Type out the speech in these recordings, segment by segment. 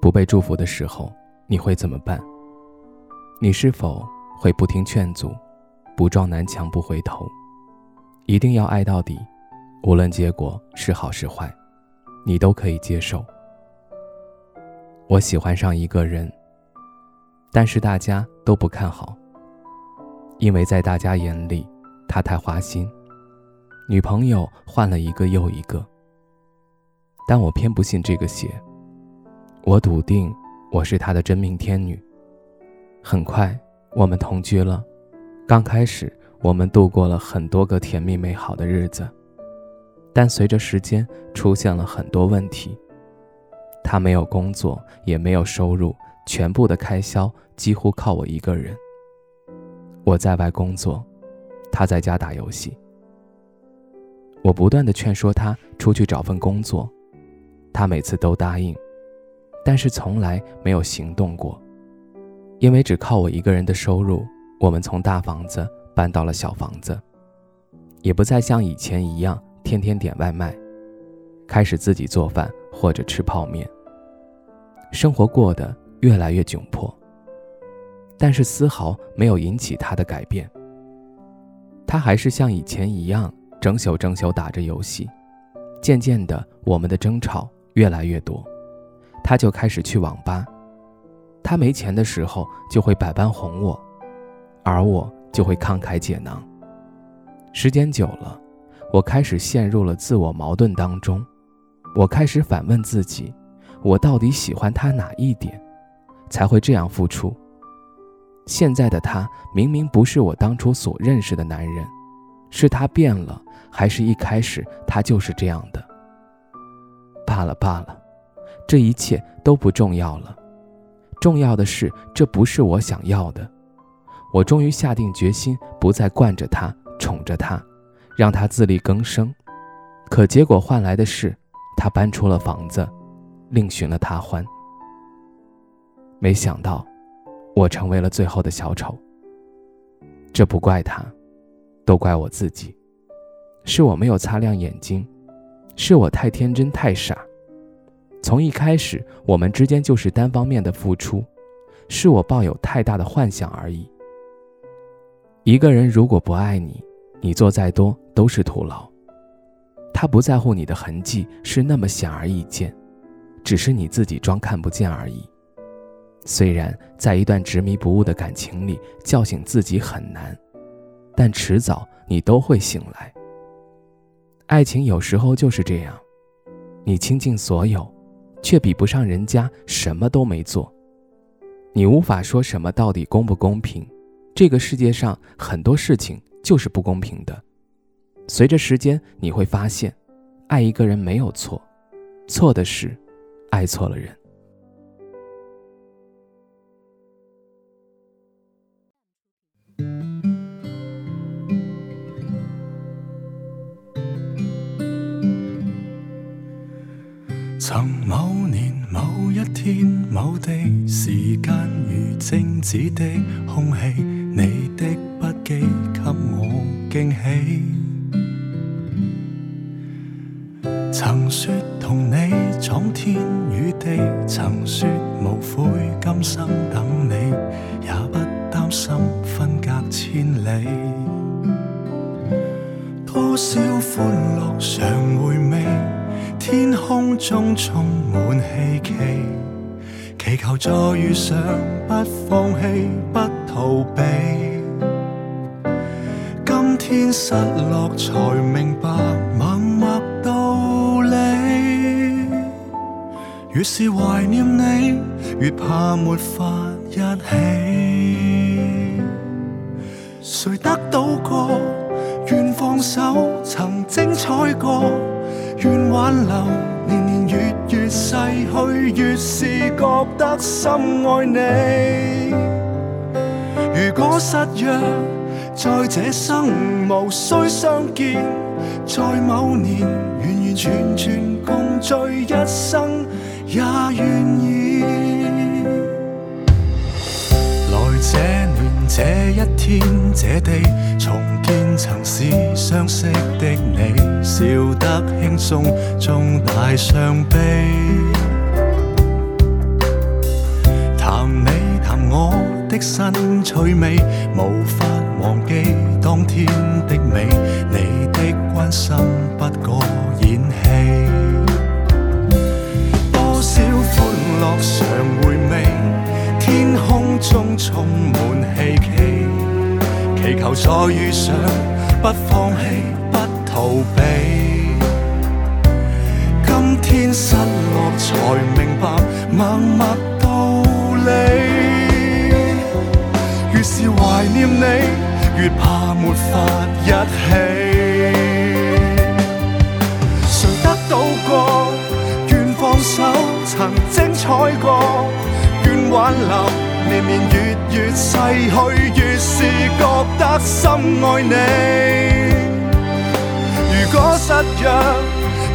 不被祝福的时候，你会怎么办？你是否会不听劝阻，不撞南墙不回头，一定要爱到底，无论结果是好是坏，你都可以接受。我喜欢上一个人，但是大家都不看好，因为在大家眼里，他太花心，女朋友换了一个又一个，但我偏不信这个邪。我笃定我是他的真命天女。很快，我们同居了。刚开始，我们度过了很多个甜蜜美好的日子。但随着时间，出现了很多问题。他没有工作，也没有收入，全部的开销几乎靠我一个人。我在外工作，他在家打游戏。我不断的劝说他出去找份工作，他每次都答应。但是从来没有行动过，因为只靠我一个人的收入，我们从大房子搬到了小房子，也不再像以前一样天天点外卖，开始自己做饭或者吃泡面。生活过得越来越窘迫，但是丝毫没有引起他的改变，他还是像以前一样整宿整宿打着游戏。渐渐的，我们的争吵越来越多。他就开始去网吧。他没钱的时候就会百般哄我，而我就会慷慨解囊。时间久了，我开始陷入了自我矛盾当中。我开始反问自己：我到底喜欢他哪一点，才会这样付出？现在的他明明不是我当初所认识的男人，是他变了，还是一开始他就是这样的？罢了罢了。这一切都不重要了，重要的是这不是我想要的。我终于下定决心，不再惯着他，宠着他，让他自力更生。可结果换来的是，他搬出了房子，另寻了他欢。没想到，我成为了最后的小丑。这不怪他，都怪我自己，是我没有擦亮眼睛，是我太天真太傻。从一开始，我们之间就是单方面的付出，是我抱有太大的幻想而已。一个人如果不爱你，你做再多都是徒劳。他不在乎你的痕迹是那么显而易见，只是你自己装看不见而已。虽然在一段执迷不悟的感情里，叫醒自己很难，但迟早你都会醒来。爱情有时候就是这样，你倾尽所有。却比不上人家什么都没做，你无法说什么到底公不公平。这个世界上很多事情就是不公平的。随着时间，你会发现，爱一个人没有错，错的是爱错了人。曾某年某一天某地，时间如静止的空气。你的不羁给我惊喜。曾说同你闯天与地，曾说无悔甘心等你，也不担心分隔千里。多少欢乐常回味。空中充满希冀，祈求再遇上，不放弃，不逃避。今天失落才明白，默默道理。越是怀念你，越怕没法一起。谁得到过，愿放手，曾精彩过。愿挽留，年年月月逝去，越是觉得深爱你。如果失约，在这生无需相见，在某年完完全全共醉一生也愿意。来这。这一天，这地重见曾是相识的你，笑得轻松，中带伤悲。谈你谈我的新趣味，无法忘记当天的美，你的关心不过演戏。多少欢乐常回味。中充满希冀，祈求再遇上，不放弃，不逃避。今天失落才明白，默默道理。越是怀念你，越怕没法一起。谁得到过，愿放手；曾精彩过，愿挽留。年年月月逝去，越是觉得深爱你。如果失约，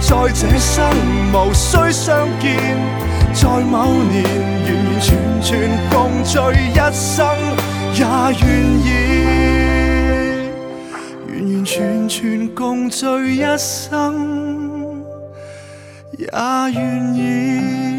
在这生无需相见，在某年完完全全共聚一生也愿意，完完全全共聚一生也愿意。